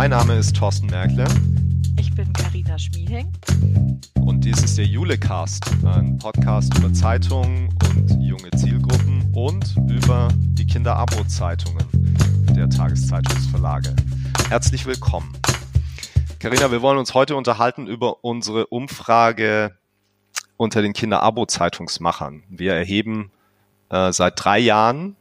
Mein Name ist Thorsten Merkle. Ich bin Karina Schmieding. Und dies ist der Julecast, ein Podcast über Zeitungen und junge Zielgruppen und über die Kinder-Abo-Zeitungen der Tageszeitungsverlage. Herzlich willkommen. Karina, wir wollen uns heute unterhalten über unsere Umfrage unter den Kinder-Abo-Zeitungsmachern. Wir erheben äh, seit drei Jahren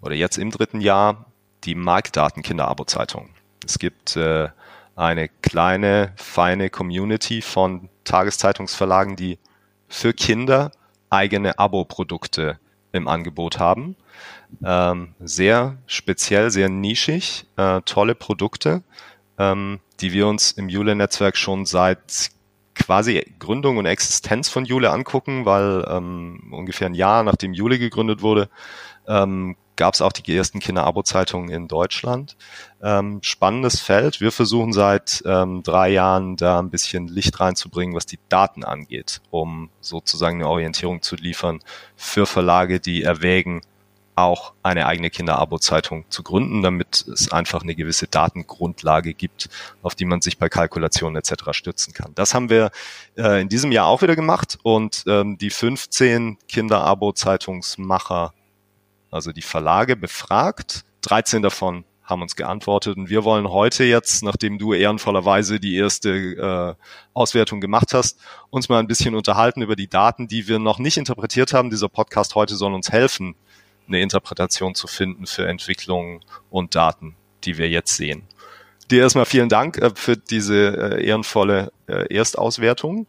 oder jetzt im dritten Jahr die Marktdaten Kinder-Abo-Zeitung. Es gibt äh, eine kleine, feine Community von Tageszeitungsverlagen, die für Kinder eigene Abo-Produkte im Angebot haben. Ähm, sehr speziell, sehr nischig, äh, tolle Produkte, ähm, die wir uns im Jule-Netzwerk schon seit quasi Gründung und Existenz von Jule angucken, weil ähm, ungefähr ein Jahr nachdem Jule gegründet wurde, ähm, gab es auch die ersten Kinder-Abo-Zeitungen in Deutschland. Ähm, spannendes Feld. Wir versuchen seit ähm, drei Jahren da ein bisschen Licht reinzubringen, was die Daten angeht, um sozusagen eine Orientierung zu liefern für Verlage, die erwägen, auch eine eigene Kinder-Abo-Zeitung zu gründen, damit es einfach eine gewisse Datengrundlage gibt, auf die man sich bei Kalkulationen etc. stützen kann. Das haben wir äh, in diesem Jahr auch wieder gemacht und ähm, die 15 Kinder-Abo-Zeitungsmacher also die Verlage befragt. 13 davon haben uns geantwortet und wir wollen heute jetzt, nachdem du ehrenvollerweise die erste äh, Auswertung gemacht hast, uns mal ein bisschen unterhalten über die Daten, die wir noch nicht interpretiert haben. Dieser Podcast heute soll uns helfen, eine Interpretation zu finden für Entwicklungen und Daten, die wir jetzt sehen. Dir erstmal vielen Dank äh, für diese äh, ehrenvolle äh, Erstauswertung.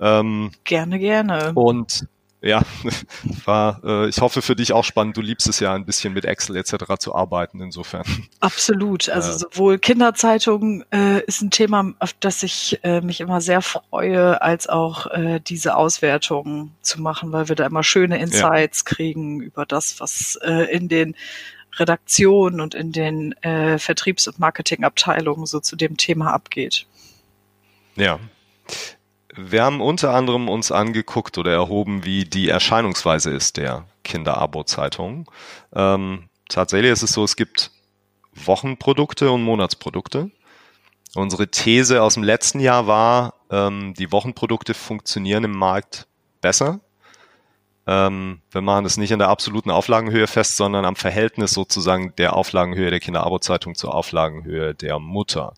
Ähm, gerne, gerne. Und ja, war, äh, ich hoffe für dich auch spannend. Du liebst es ja ein bisschen mit Excel etc. zu arbeiten, insofern. Absolut. Also äh, sowohl Kinderzeitungen äh, ist ein Thema, auf das ich äh, mich immer sehr freue, als auch äh, diese Auswertungen zu machen, weil wir da immer schöne Insights ja. kriegen über das, was äh, in den Redaktionen und in den äh, Vertriebs- und Marketingabteilungen so zu dem Thema abgeht. Ja. Wir haben unter anderem uns angeguckt oder erhoben, wie die Erscheinungsweise ist der Kinder-Abo-Zeitung. Ähm, tatsächlich ist es so, es gibt Wochenprodukte und Monatsprodukte. Unsere These aus dem letzten Jahr war, ähm, die Wochenprodukte funktionieren im Markt besser. Ähm, wir machen das nicht in der absoluten Auflagenhöhe fest, sondern am Verhältnis sozusagen der Auflagenhöhe der Kinder-Abo-Zeitung zur Auflagenhöhe der Mutter.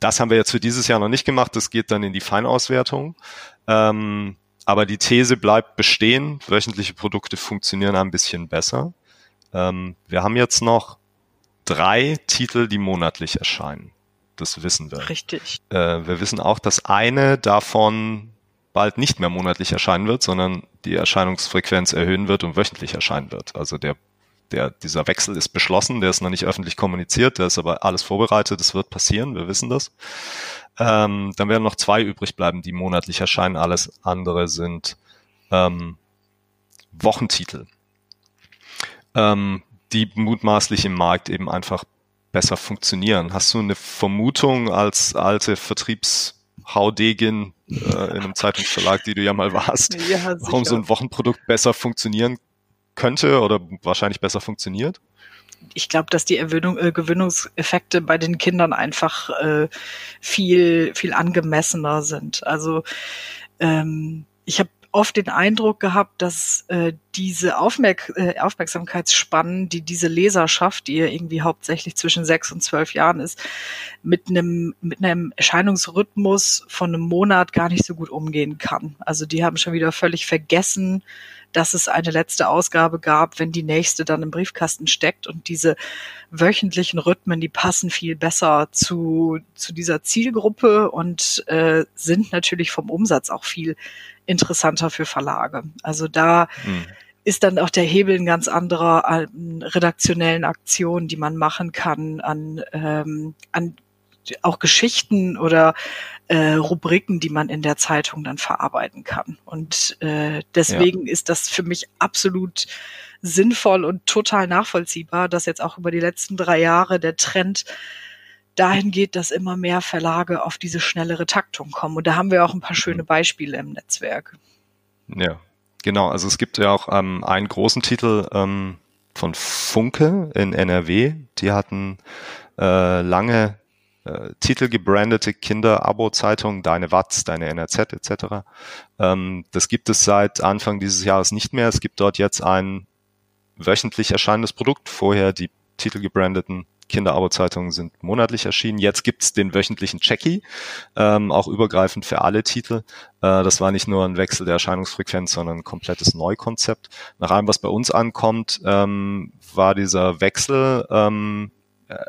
Das haben wir jetzt für dieses Jahr noch nicht gemacht. Das geht dann in die Feinauswertung. Ähm, aber die These bleibt bestehen. Wöchentliche Produkte funktionieren ein bisschen besser. Ähm, wir haben jetzt noch drei Titel, die monatlich erscheinen. Das wissen wir. Richtig. Äh, wir wissen auch, dass eine davon bald nicht mehr monatlich erscheinen wird, sondern die Erscheinungsfrequenz erhöhen wird und wöchentlich erscheinen wird. Also der der, dieser Wechsel ist beschlossen, der ist noch nicht öffentlich kommuniziert, der ist aber alles vorbereitet, es wird passieren, wir wissen das. Ähm, dann werden noch zwei übrig bleiben, die monatlich erscheinen. Alles andere sind ähm, Wochentitel, ähm, die mutmaßlich im Markt eben einfach besser funktionieren. Hast du eine Vermutung als alte Vertriebshaudegin äh, in einem Zeitungsverlag, die du ja mal warst, ja, warum so ein Wochenprodukt besser funktionieren könnte oder wahrscheinlich besser funktioniert? ich glaube, dass die Erwöhnung, äh, Gewöhnungseffekte bei den Kindern einfach äh, viel, viel angemessener sind. Also ähm, ich habe oft den Eindruck gehabt, dass äh, diese Aufmerk äh, Aufmerksamkeitsspannen, die diese Leserschaft, die ja irgendwie hauptsächlich zwischen sechs und zwölf Jahren ist, mit einem mit einem Erscheinungsrhythmus von einem Monat gar nicht so gut umgehen kann. Also die haben schon wieder völlig vergessen, dass es eine letzte Ausgabe gab, wenn die nächste dann im Briefkasten steckt und diese wöchentlichen Rhythmen, die passen viel besser zu, zu dieser Zielgruppe und äh, sind natürlich vom Umsatz auch viel interessanter für Verlage. Also da mhm. ist dann auch der Hebel ein ganz anderer an redaktionellen Aktionen, die man machen kann, an, ähm, an auch Geschichten oder äh, Rubriken, die man in der Zeitung dann verarbeiten kann. Und äh, deswegen ja. ist das für mich absolut sinnvoll und total nachvollziehbar, dass jetzt auch über die letzten drei Jahre der Trend dahin geht, dass immer mehr Verlage auf diese schnellere Taktung kommen. Und da haben wir auch ein paar schöne mhm. Beispiele im Netzwerk. Ja, genau. Also es gibt ja auch ähm, einen großen Titel ähm, von Funke in NRW. Die hatten äh, lange äh, titelgebrandete Kinder-Abo-Zeitung, Deine Watz, Deine NRZ etc. Ähm, das gibt es seit Anfang dieses Jahres nicht mehr. Es gibt dort jetzt ein wöchentlich erscheinendes Produkt. Vorher die titelgebrandeten Kinder-Abo-Zeitungen sind monatlich erschienen. Jetzt gibt's den wöchentlichen Checkie, ähm, auch übergreifend für alle Titel. Äh, das war nicht nur ein Wechsel der Erscheinungsfrequenz, sondern ein komplettes Neukonzept. Nach allem, was bei uns ankommt, ähm, war dieser Wechsel ähm, äh,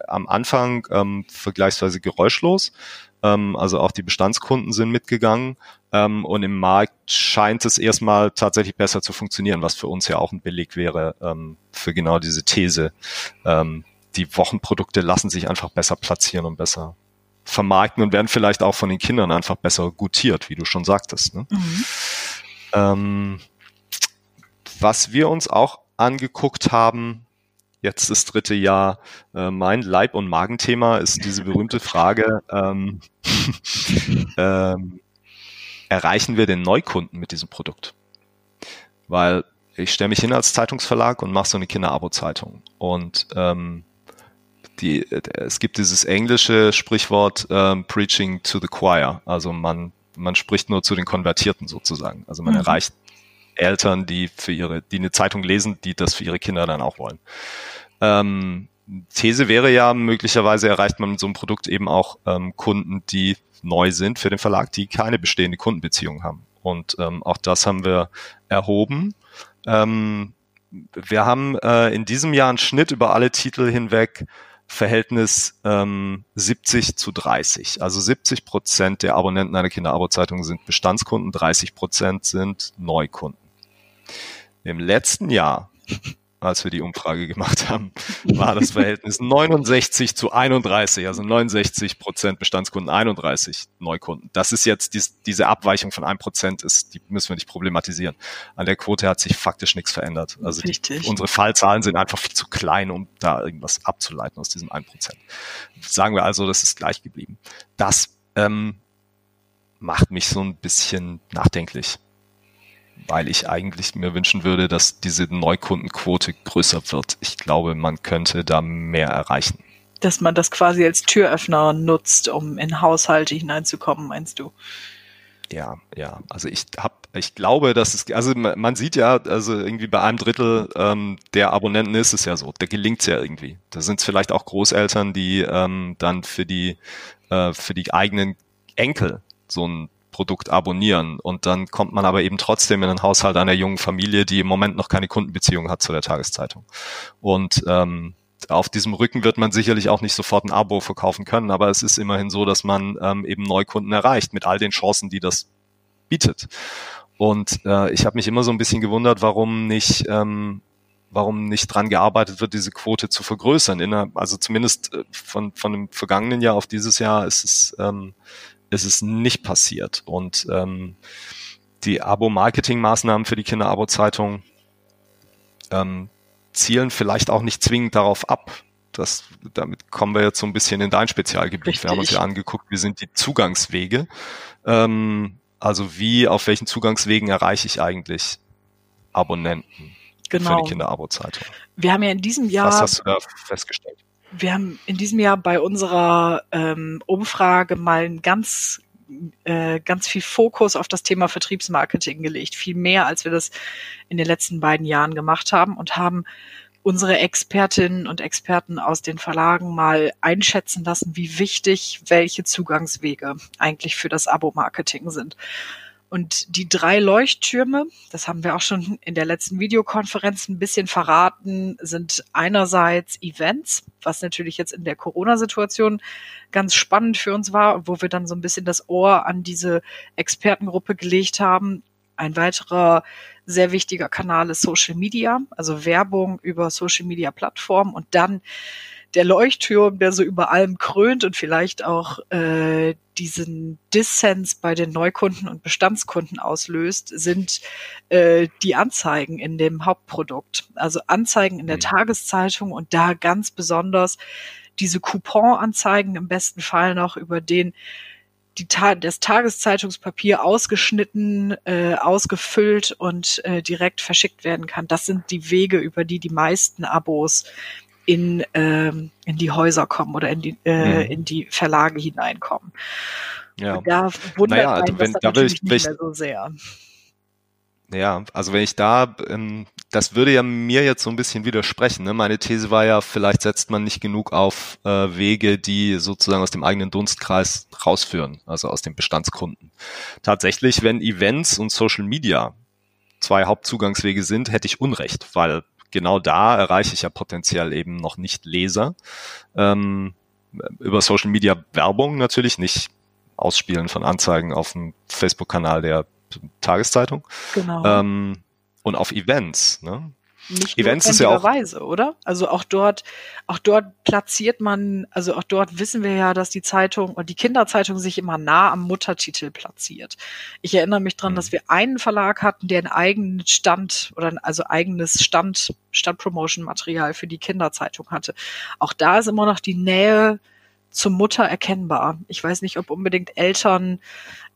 am Anfang ähm, vergleichsweise geräuschlos. Ähm, also auch die Bestandskunden sind mitgegangen. Ähm, und im Markt scheint es erstmal tatsächlich besser zu funktionieren, was für uns ja auch ein Beleg wäre ähm, für genau diese These. Ähm, die Wochenprodukte lassen sich einfach besser platzieren und besser vermarkten und werden vielleicht auch von den Kindern einfach besser gutiert, wie du schon sagtest. Ne? Mhm. Ähm, was wir uns auch angeguckt haben, jetzt das dritte Jahr, äh, mein Leib- und Magenthema ist diese berühmte Frage, ähm, ähm, erreichen wir den Neukunden mit diesem Produkt? Weil ich stelle mich hin als Zeitungsverlag und mache so eine Kinder-Abo-Zeitung. Und ähm, die, es gibt dieses englische Sprichwort ähm, Preaching to the Choir. Also man, man spricht nur zu den Konvertierten sozusagen. Also man mhm. erreicht Eltern, die für ihre, die eine Zeitung lesen, die das für ihre Kinder dann auch wollen. Ähm, These wäre ja, möglicherweise erreicht man mit so einem Produkt eben auch ähm, Kunden, die neu sind für den Verlag, die keine bestehende Kundenbeziehung haben. Und ähm, auch das haben wir erhoben. Ähm, wir haben äh, in diesem Jahr einen Schnitt über alle Titel hinweg Verhältnis ähm, 70 zu 30. Also 70 Prozent der Abonnenten einer Kinderabo-Zeitung sind Bestandskunden, 30 Prozent sind Neukunden. Im letzten Jahr als wir die Umfrage gemacht haben, war das Verhältnis 69 zu 31, also 69 Prozent Bestandskunden, 31 Neukunden. Das ist jetzt dies, diese Abweichung von einem Prozent ist, die müssen wir nicht problematisieren. An der Quote hat sich faktisch nichts verändert. Also die, unsere Fallzahlen sind einfach viel zu klein, um da irgendwas abzuleiten aus diesem 1 Prozent. Sagen wir also, das ist gleich geblieben. Das ähm, macht mich so ein bisschen nachdenklich weil ich eigentlich mir wünschen würde, dass diese Neukundenquote größer wird. Ich glaube, man könnte da mehr erreichen. Dass man das quasi als Türöffner nutzt, um in Haushalte hineinzukommen, meinst du? Ja, ja. Also ich hab, ich glaube, dass es, also man sieht ja, also irgendwie bei einem Drittel ähm, der Abonnenten ist es ja so, da gelingt es ja irgendwie. Da sind es vielleicht auch Großeltern, die ähm, dann für die äh, für die eigenen Enkel so ein Produkt abonnieren. Und dann kommt man aber eben trotzdem in den Haushalt einer jungen Familie, die im Moment noch keine Kundenbeziehung hat zu der Tageszeitung. Und ähm, auf diesem Rücken wird man sicherlich auch nicht sofort ein Abo verkaufen können, aber es ist immerhin so, dass man ähm, eben Neukunden erreicht mit all den Chancen, die das bietet. Und äh, ich habe mich immer so ein bisschen gewundert, warum nicht ähm, warum nicht dran gearbeitet wird, diese Quote zu vergrößern. In der, also zumindest äh, von, von dem vergangenen Jahr auf dieses Jahr ist es ähm, ist es nicht passiert. Und ähm, die Abo-Marketing-Maßnahmen für die Kinder-Abo-Zeitung ähm, zielen vielleicht auch nicht zwingend darauf ab. Das, damit kommen wir jetzt so ein bisschen in dein Spezialgebiet. Richtig. Wir haben uns ja angeguckt, wie sind die Zugangswege. Ähm, also wie, auf welchen Zugangswegen erreiche ich eigentlich Abonnenten genau. für die Kinder-Abo-Zeitung? Wir haben ja in diesem Jahr. Was hast du da festgestellt? Wir haben in diesem Jahr bei unserer ähm, Umfrage mal ganz äh, ganz viel Fokus auf das Thema Vertriebsmarketing gelegt, viel mehr als wir das in den letzten beiden Jahren gemacht haben und haben unsere Expertinnen und Experten aus den Verlagen mal einschätzen lassen, wie wichtig welche Zugangswege eigentlich für das Abo-Marketing sind. Und die drei Leuchttürme, das haben wir auch schon in der letzten Videokonferenz ein bisschen verraten, sind einerseits Events, was natürlich jetzt in der Corona-Situation ganz spannend für uns war, wo wir dann so ein bisschen das Ohr an diese Expertengruppe gelegt haben. Ein weiterer sehr wichtiger Kanal ist Social Media, also Werbung über Social Media Plattformen und dann der Leuchtturm, der so über allem krönt und vielleicht auch äh, diesen Dissens bei den Neukunden und Bestandskunden auslöst, sind äh, die Anzeigen in dem Hauptprodukt. Also Anzeigen in der mhm. Tageszeitung und da ganz besonders diese Couponanzeigen im besten Fall noch, über den die Ta das Tageszeitungspapier ausgeschnitten, äh, ausgefüllt und äh, direkt verschickt werden kann. Das sind die Wege, über die die meisten Abos in, ähm, in die Häuser kommen oder in die, äh, mhm. in die Verlage hineinkommen. Ja. Und da wundert naja, also wenn, das da natürlich ich, nicht mehr so sehr. Ja, also wenn ich da, ähm, das würde ja mir jetzt so ein bisschen widersprechen. Ne? Meine These war ja, vielleicht setzt man nicht genug auf äh, Wege, die sozusagen aus dem eigenen Dunstkreis rausführen, also aus den Bestandskunden. Tatsächlich, wenn Events und Social Media zwei Hauptzugangswege sind, hätte ich Unrecht, weil genau da erreiche ich ja potenziell eben noch nicht Leser. Ähm, über Social Media Werbung natürlich nicht Ausspielen von Anzeigen auf dem Facebook-Kanal der Tageszeitung. Genau. Ähm, und auf Events. Ne? Nicht Events ist ja auch Weise, oder? Also auch dort, auch dort platziert man, also auch dort wissen wir ja, dass die Zeitung und die Kinderzeitung sich immer nah am Muttertitel platziert. Ich erinnere mich dran, mhm. dass wir einen Verlag hatten, der einen eigenen Stand oder also eigenes Stand, Standpromotion-Material für die Kinderzeitung hatte. Auch da ist immer noch die Nähe zur Mutter erkennbar. Ich weiß nicht, ob unbedingt Eltern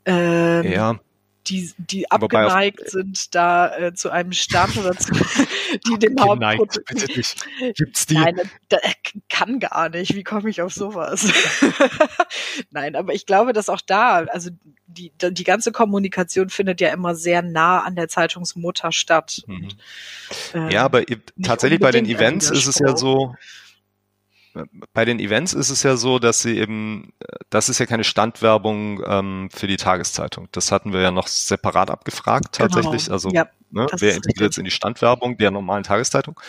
ähm, ja die, die abgeneigt sind, da äh, zu einem Stand oder zu, die dem Hauptprodukt. Gibt's die? Nein, das, kann gar nicht. Wie komme ich auf sowas? Nein, aber ich glaube, dass auch da, also die, die ganze Kommunikation findet ja immer sehr nah an der Zeitungsmutter statt. Mhm. Und, äh, ja, aber tatsächlich bei den Events ist es ja so, bei den Events ist es ja so, dass sie eben, das ist ja keine Standwerbung ähm, für die Tageszeitung. Das hatten wir ja noch separat abgefragt genau. tatsächlich. Genau. Also ja, ne, wer integriert es in die Standwerbung der normalen Tageszeitung?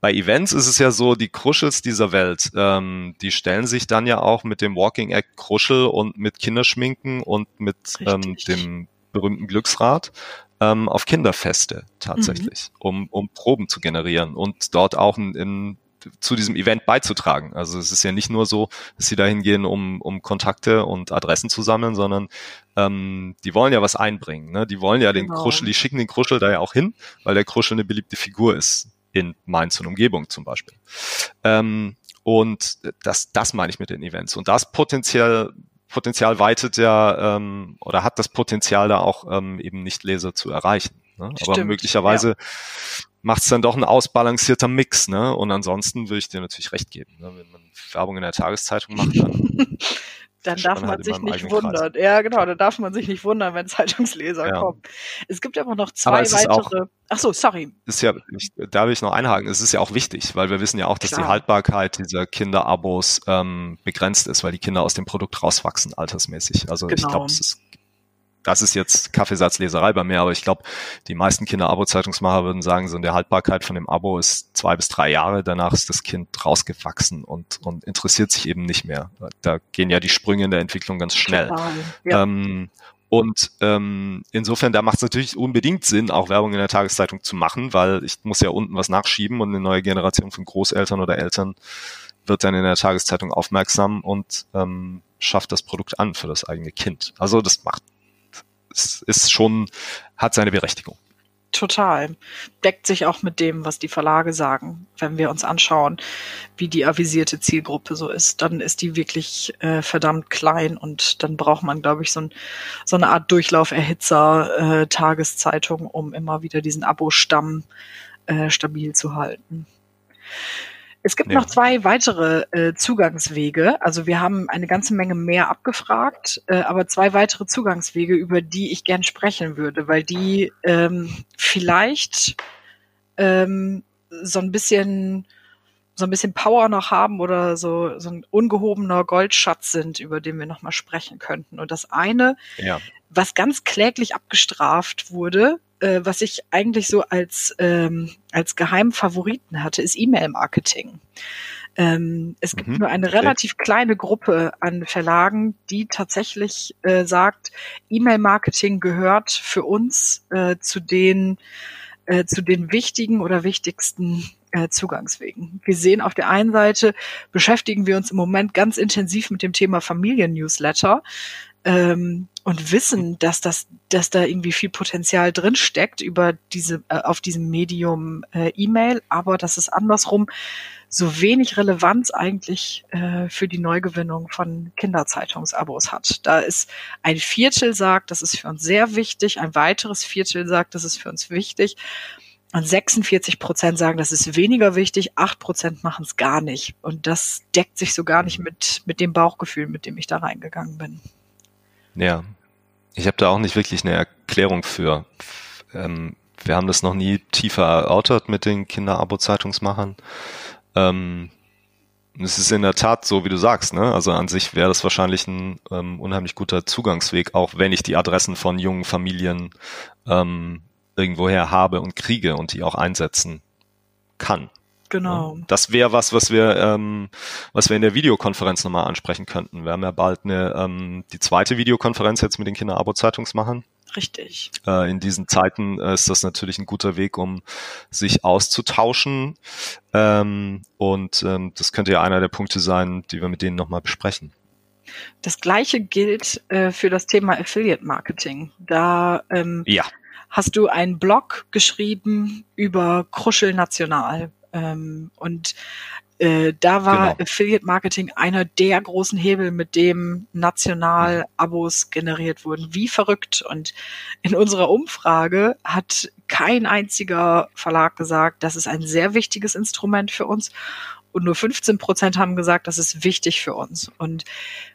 Bei Events ist es ja so, die Kruschels dieser Welt, ähm, die stellen sich dann ja auch mit dem Walking Act Kruschel und mit Kinderschminken und mit ähm, dem berühmten Glücksrad ähm, auf Kinderfeste tatsächlich, mhm. um, um Proben zu generieren und dort auch in, in zu diesem Event beizutragen. Also es ist ja nicht nur so, dass sie da hingehen, um, um Kontakte und Adressen zu sammeln, sondern ähm, die wollen ja was einbringen. Ne? Die wollen ja den genau. Kruschel, die schicken den Kruschel da ja auch hin, weil der Kruschel eine beliebte Figur ist in Mainz und Umgebung zum Beispiel. Ähm, und das, das meine ich mit den Events. Und das potenziell Potenzial weitet ja ähm, oder hat das Potenzial da auch ähm, eben nicht Leser zu erreichen. Ne? Aber möglicherweise ja macht es dann doch ein ausbalancierter Mix, ne? Und ansonsten würde ich dir natürlich recht geben. Ne? Wenn man Werbung in der Tageszeitung macht, dann dann darf man halt sich nicht wundern. Kreis. Ja, genau, dann darf man sich nicht wundern, wenn Zeitungsleser ja. kommen. Es gibt aber noch zwei aber weitere. Auch, Ach so, sorry. Ist ja, ich, da will ich noch einhaken. Es ist ja auch wichtig, weil wir wissen ja auch, dass Klar. die Haltbarkeit dieser Kinderabos ähm, begrenzt ist, weil die Kinder aus dem Produkt rauswachsen, altersmäßig. Also genau. ich glaube, es ist das ist jetzt Kaffeesatzleserei bei mir, aber ich glaube, die meisten Kinder-Abo-Zeitungsmacher würden sagen, so in der Haltbarkeit von dem Abo ist zwei bis drei Jahre, danach ist das Kind rausgewachsen und, und interessiert sich eben nicht mehr. Da gehen ja die Sprünge in der Entwicklung ganz schnell. ja. ähm, und ähm, insofern, da macht es natürlich unbedingt Sinn, auch Werbung in der Tageszeitung zu machen, weil ich muss ja unten was nachschieben und eine neue Generation von Großeltern oder Eltern wird dann in der Tageszeitung aufmerksam und ähm, schafft das Produkt an für das eigene Kind. Also das macht es ist schon, hat seine Berechtigung. Total. Deckt sich auch mit dem, was die Verlage sagen. Wenn wir uns anschauen, wie die avisierte Zielgruppe so ist, dann ist die wirklich äh, verdammt klein und dann braucht man, glaube ich, so, ein, so eine Art Durchlauferhitzer äh, Tageszeitung, um immer wieder diesen Abo-Stamm äh, stabil zu halten. Es gibt ja. noch zwei weitere äh, Zugangswege. Also wir haben eine ganze Menge mehr abgefragt, äh, aber zwei weitere Zugangswege, über die ich gern sprechen würde, weil die ähm, vielleicht ähm, so ein bisschen so ein bisschen Power noch haben oder so, so ein ungehobener Goldschatz sind, über den wir nochmal sprechen könnten. Und das eine, ja. was ganz kläglich abgestraft wurde, äh, was ich eigentlich so als, ähm, als geheimen Favoriten hatte, ist E-Mail-Marketing. Ähm, es gibt mhm. nur eine relativ kleine Gruppe an Verlagen, die tatsächlich äh, sagt, E-Mail-Marketing gehört für uns äh, zu den äh, zu den wichtigen oder wichtigsten äh, Zugangswegen. Wir sehen auf der einen Seite beschäftigen wir uns im Moment ganz intensiv mit dem Thema Familien-Newsletter ähm, und wissen, dass das, dass da irgendwie viel Potenzial drin steckt über diese äh, auf diesem Medium äh, E-Mail, aber dass es andersrum so wenig Relevanz eigentlich äh, für die Neugewinnung von Kinderzeitungsabos hat. Da ist ein Viertel sagt, das ist für uns sehr wichtig, ein weiteres Viertel sagt, das ist für uns wichtig. Und 46 Prozent sagen, das ist weniger wichtig, 8 Prozent machen es gar nicht. Und das deckt sich so gar nicht mit, mit dem Bauchgefühl, mit dem ich da reingegangen bin. Ja, ich habe da auch nicht wirklich eine Erklärung für. Ähm, wir haben das noch nie tiefer erörtert mit den Kinderabo-Zeitungsmachern. Ähm, es ist in der Tat so, wie du sagst, ne? Also an sich wäre das wahrscheinlich ein ähm, unheimlich guter Zugangsweg, auch wenn ich die Adressen von jungen Familien ähm, irgendwoher habe und kriege und die auch einsetzen kann. Genau. Das wäre was, was wir, ähm, was wir in der Videokonferenz nochmal ansprechen könnten. Wir haben ja bald eine, ähm, die zweite Videokonferenz jetzt mit den Kinder-Abo-Zeitungsmachern. Richtig. Äh, in diesen Zeiten äh, ist das natürlich ein guter Weg, um sich auszutauschen. Ähm, und ähm, das könnte ja einer der Punkte sein, die wir mit denen nochmal besprechen. Das gleiche gilt äh, für das Thema Affiliate Marketing. Da ähm, ja. hast du einen Blog geschrieben über Kruschel National. Ähm, und äh, da war genau. Affiliate Marketing einer der großen Hebel, mit dem national Abos generiert wurden. Wie verrückt. Und in unserer Umfrage hat kein einziger Verlag gesagt, das ist ein sehr wichtiges Instrument für uns. Und nur 15 Prozent haben gesagt, das ist wichtig für uns. Und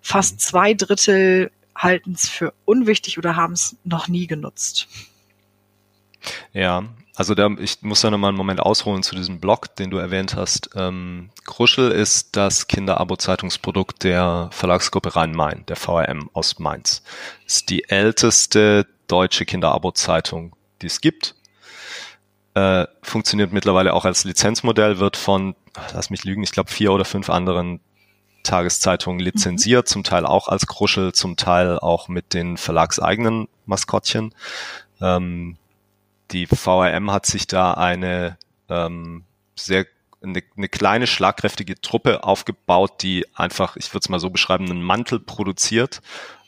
fast zwei Drittel halten es für unwichtig oder haben es noch nie genutzt. Ja, also da, ich muss da nochmal einen Moment ausholen zu diesem Blog, den du erwähnt hast. Ähm, Kruschel ist das Kinderabo-Zeitungsprodukt der Verlagsgruppe Rhein-Main, der VRM aus Mainz. Ist die älteste deutsche Kinderabo-Zeitung, die es gibt. Äh, funktioniert mittlerweile auch als Lizenzmodell, wird von, lass mich lügen, ich glaube vier oder fünf anderen Tageszeitungen lizenziert, mhm. zum Teil auch als Kruschel, zum Teil auch mit den verlagseigenen Maskottchen. Ähm, die VRM hat sich da eine ähm, sehr eine, eine kleine schlagkräftige Truppe aufgebaut, die einfach, ich würde es mal so beschreiben, einen Mantel produziert,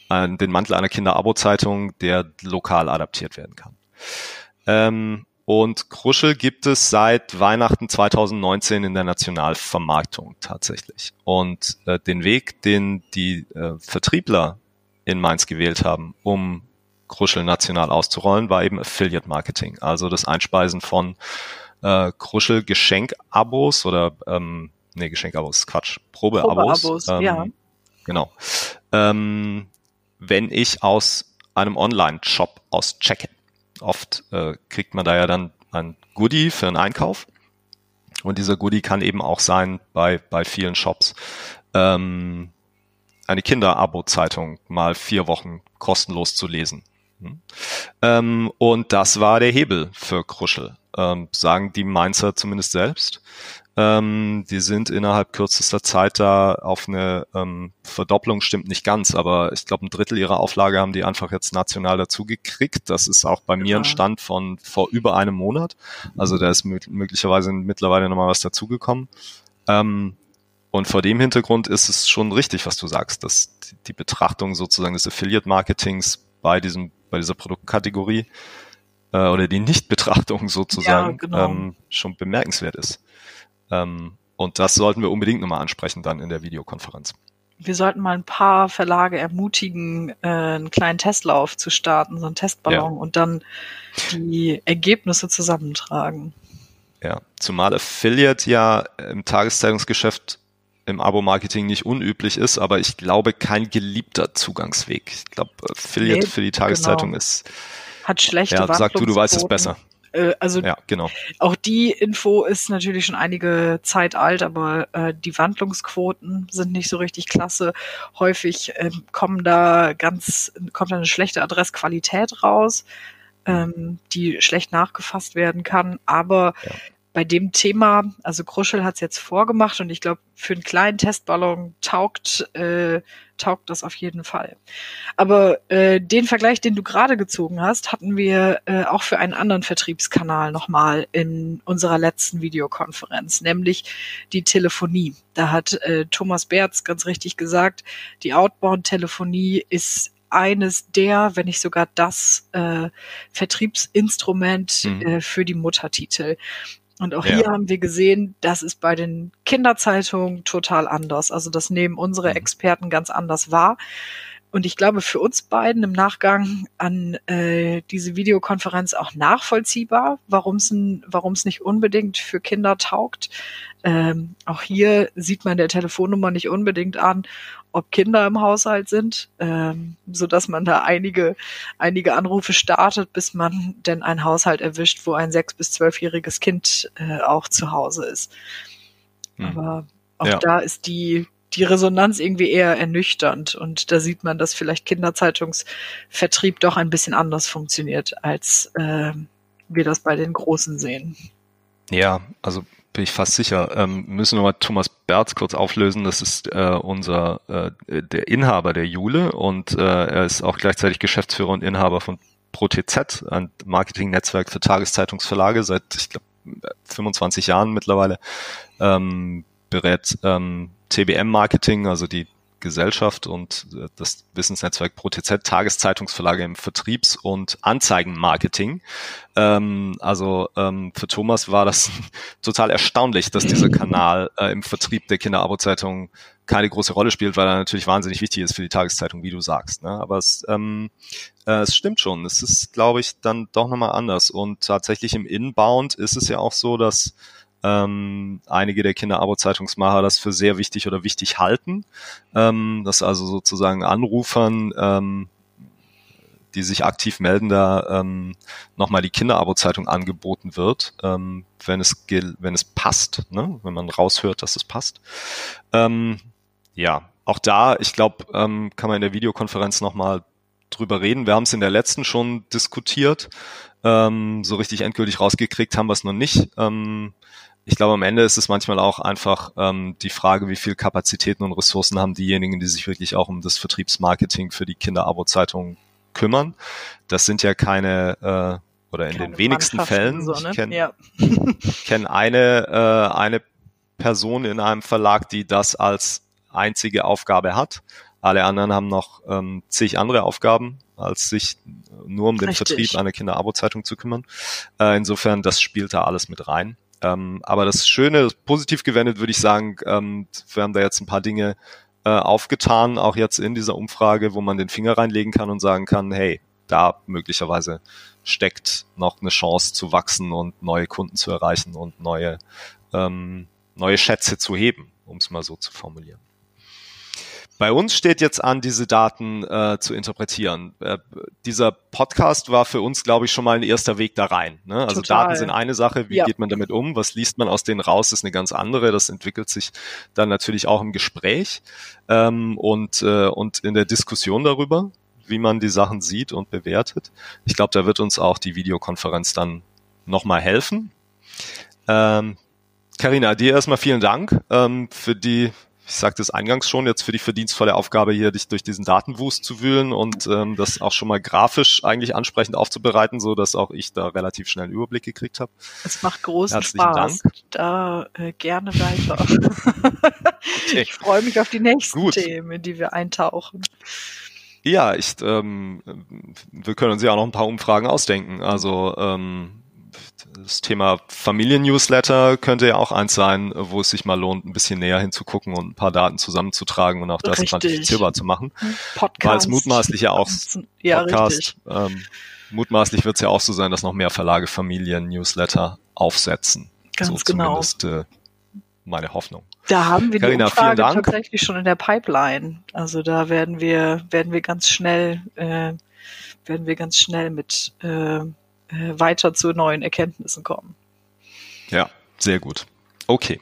äh, den Mantel einer Kinderabo-Zeitung, der lokal adaptiert werden kann. Ähm, und Kruschel gibt es seit Weihnachten 2019 in der Nationalvermarktung tatsächlich. Und äh, den Weg, den die äh, Vertriebler in Mainz gewählt haben, um Kruschel national auszurollen, war eben Affiliate Marketing, also das Einspeisen von äh, Kruschel Geschenkabos oder ähm, nee, Geschenkabos, Quatsch, Probeabos. Probeabos, ähm, ja. Genau. Ähm, wenn ich aus einem Online-Shop auschecke. Oft äh, kriegt man da ja dann ein Goodie für einen Einkauf. Und dieser Goodie kann eben auch sein bei, bei vielen Shops. Ähm, eine Kinderabo-Zeitung mal vier Wochen kostenlos zu lesen. Hm? Ähm, und das war der Hebel für Kruschel, ähm, sagen die Mainzer zumindest selbst. Ähm, die sind innerhalb kürzester Zeit da auf eine ähm, Verdopplung, stimmt nicht ganz, aber ich glaube, ein Drittel ihrer Auflage haben die einfach jetzt national dazu gekriegt. Das ist auch bei mir ein Stand von vor über einem Monat. Also da ist möglicherweise mittlerweile nochmal was dazugekommen. Ähm, und vor dem Hintergrund ist es schon richtig, was du sagst, dass die Betrachtung sozusagen des Affiliate-Marketings bei diesem bei dieser Produktkategorie äh, oder die Nichtbetrachtung sozusagen ja, genau. ähm, schon bemerkenswert ist. Ähm, und das sollten wir unbedingt nochmal ansprechen dann in der Videokonferenz. Wir sollten mal ein paar Verlage ermutigen, äh, einen kleinen Testlauf zu starten, so einen Testballon ja. und dann die Ergebnisse zusammentragen. Ja, zumal Affiliate ja im Tageszeitungsgeschäft im Abo-Marketing nicht unüblich ist, aber ich glaube kein geliebter Zugangsweg. Ich glaube, Affiliate nee, für die Tageszeitung genau. ist. Hat schlechte Ja, sag du, du weißt es besser. Äh, also ja, genau. auch die Info ist natürlich schon einige Zeit alt, aber äh, die Wandlungsquoten sind nicht so richtig klasse. Häufig äh, kommen da ganz, kommt da eine schlechte Adressqualität raus, ähm, die schlecht nachgefasst werden kann. Aber ja bei dem Thema, also Kruschel hat es jetzt vorgemacht und ich glaube, für einen kleinen Testballon taugt, äh, taugt das auf jeden Fall. Aber äh, den Vergleich, den du gerade gezogen hast, hatten wir äh, auch für einen anderen Vertriebskanal nochmal in unserer letzten Videokonferenz, nämlich die Telefonie. Da hat äh, Thomas Berz ganz richtig gesagt, die Outbound-Telefonie ist eines der, wenn nicht sogar das äh, Vertriebsinstrument mhm. äh, für die Muttertitel. Und auch ja. hier haben wir gesehen, das ist bei den Kinderzeitungen total anders. Also das nehmen unsere mhm. Experten ganz anders wahr. Und ich glaube für uns beiden im Nachgang an äh, diese Videokonferenz auch nachvollziehbar, warum es warum es nicht unbedingt für Kinder taugt. Ähm, auch hier sieht man der Telefonnummer nicht unbedingt an, ob Kinder im Haushalt sind, ähm, so dass man da einige einige Anrufe startet, bis man denn einen Haushalt erwischt, wo ein sechs bis zwölfjähriges Kind äh, auch zu Hause ist. Hm. Aber auch ja. da ist die die Resonanz irgendwie eher ernüchternd. Und da sieht man, dass vielleicht Kinderzeitungsvertrieb doch ein bisschen anders funktioniert, als äh, wir das bei den Großen sehen. Ja, also bin ich fast sicher. Ähm, müssen wir mal Thomas Berz kurz auflösen. Das ist äh, unser äh, der Inhaber der Jule und äh, er ist auch gleichzeitig Geschäftsführer und Inhaber von ProTZ, ein Marketingnetzwerk für Tageszeitungsverlage seit ich glaube 25 Jahren mittlerweile. Ähm, berät ähm, TBM-Marketing, also die Gesellschaft und äh, das Wissensnetzwerk ProTZ Tageszeitungsverlage im Vertriebs- und Anzeigenmarketing. Ähm, also ähm, für Thomas war das total erstaunlich, dass dieser Kanal äh, im Vertrieb der Kinderabo-Zeitung keine große Rolle spielt, weil er natürlich wahnsinnig wichtig ist für die Tageszeitung, wie du sagst. Ne? Aber es, ähm, äh, es stimmt schon. Es ist, glaube ich, dann doch nochmal anders. Und tatsächlich im Inbound ist es ja auch so, dass ähm, einige der Kinderabo-Zeitungsmacher das für sehr wichtig oder wichtig halten, ähm, dass also sozusagen Anrufern, ähm, die sich aktiv melden, da ähm, nochmal die Kinderabo-Zeitung angeboten wird, ähm, wenn es wenn es passt, ne? wenn man raushört, dass es passt. Ähm, ja, auch da, ich glaube, ähm, kann man in der Videokonferenz nochmal drüber reden. Wir haben es in der letzten schon diskutiert. Ähm, so richtig endgültig rausgekriegt haben wir es noch nicht. Ich glaube, am Ende ist es manchmal auch einfach ähm, die Frage, wie viel Kapazitäten und Ressourcen haben diejenigen, die sich wirklich auch um das Vertriebsmarketing für die Kinderabo-Zeitung kümmern. Das sind ja keine äh, oder in keine den wenigsten Fällen. So, ne? Ich kenne ja. kenn eine äh, eine Person in einem Verlag, die das als einzige Aufgabe hat. Alle anderen haben noch ähm, zig andere Aufgaben, als sich nur um den Richtig. Vertrieb einer Kinderabo-Zeitung zu kümmern. Äh, insofern, das spielt da alles mit rein. Ähm, aber das Schöne, positiv gewendet, würde ich sagen, ähm, wir haben da jetzt ein paar Dinge äh, aufgetan, auch jetzt in dieser Umfrage, wo man den Finger reinlegen kann und sagen kann, hey, da möglicherweise steckt noch eine Chance zu wachsen und neue Kunden zu erreichen und neue, ähm, neue Schätze zu heben, um es mal so zu formulieren. Bei uns steht jetzt an, diese Daten äh, zu interpretieren. Äh, dieser Podcast war für uns, glaube ich, schon mal ein erster Weg da rein. Ne? Also Total. Daten sind eine Sache, wie ja. geht man damit um? Was liest man aus denen raus, ist eine ganz andere. Das entwickelt sich dann natürlich auch im Gespräch ähm, und, äh, und in der Diskussion darüber, wie man die Sachen sieht und bewertet. Ich glaube, da wird uns auch die Videokonferenz dann nochmal helfen. Ähm, Carina, dir erstmal vielen Dank ähm, für die ich sagte es eingangs schon, jetzt für die verdienstvolle Aufgabe hier, dich durch diesen Datenwust zu wühlen und ähm, das auch schon mal grafisch eigentlich ansprechend aufzubereiten, so dass auch ich da relativ schnell einen Überblick gekriegt habe. Es macht großen Herzlichen Spaß. Dank. Da äh, gerne weiter. okay. Ich freue mich auf die nächsten Gut. Themen, in die wir eintauchen. Ja, ich, ähm, wir können uns ja auch noch ein paar Umfragen ausdenken. Also ähm, das Thema Familien-Newsletter könnte ja auch eins sein, wo es sich mal lohnt, ein bisschen näher hinzugucken und ein paar Daten zusammenzutragen und auch das richtig. quantifizierbar zu machen. Podcast. Weil es mutmaßlich ja auch ja, Podcast, ähm, mutmaßlich wird es ja auch so sein, dass noch mehr Verlage Familien-Newsletter aufsetzen. Ganz so genau. Zumindest äh, meine Hoffnung. Da haben wir Carina, die Umfrage tatsächlich schon in der Pipeline. Also da werden wir werden wir ganz schnell äh, werden wir ganz schnell mit äh, äh, weiter zu neuen Erkenntnissen kommen. Ja, sehr gut. Okay.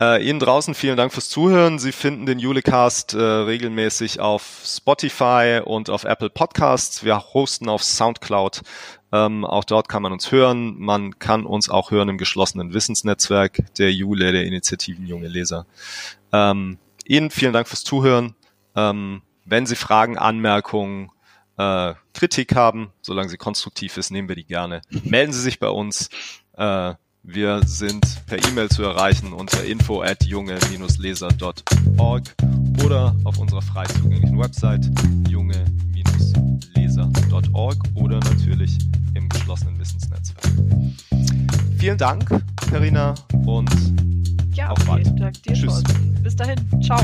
Äh, Ihnen draußen vielen Dank fürs Zuhören. Sie finden den Julecast äh, regelmäßig auf Spotify und auf Apple Podcasts. Wir hosten auf Soundcloud. Ähm, auch dort kann man uns hören. Man kann uns auch hören im geschlossenen Wissensnetzwerk der Jule, der Initiativen Junge Leser. Ähm, Ihnen vielen Dank fürs Zuhören. Ähm, wenn Sie Fragen, Anmerkungen, äh, Kritik haben, solange sie konstruktiv ist, nehmen wir die gerne. Melden Sie sich bei uns. Äh, wir sind per E-Mail zu erreichen unter info at junge-leser.org oder auf unserer frei zugänglichen Website junge-leser.org oder natürlich im geschlossenen Wissensnetzwerk. Vielen Dank, Karina, und ja, auf bald. Tschüss. Bis dahin. Ciao.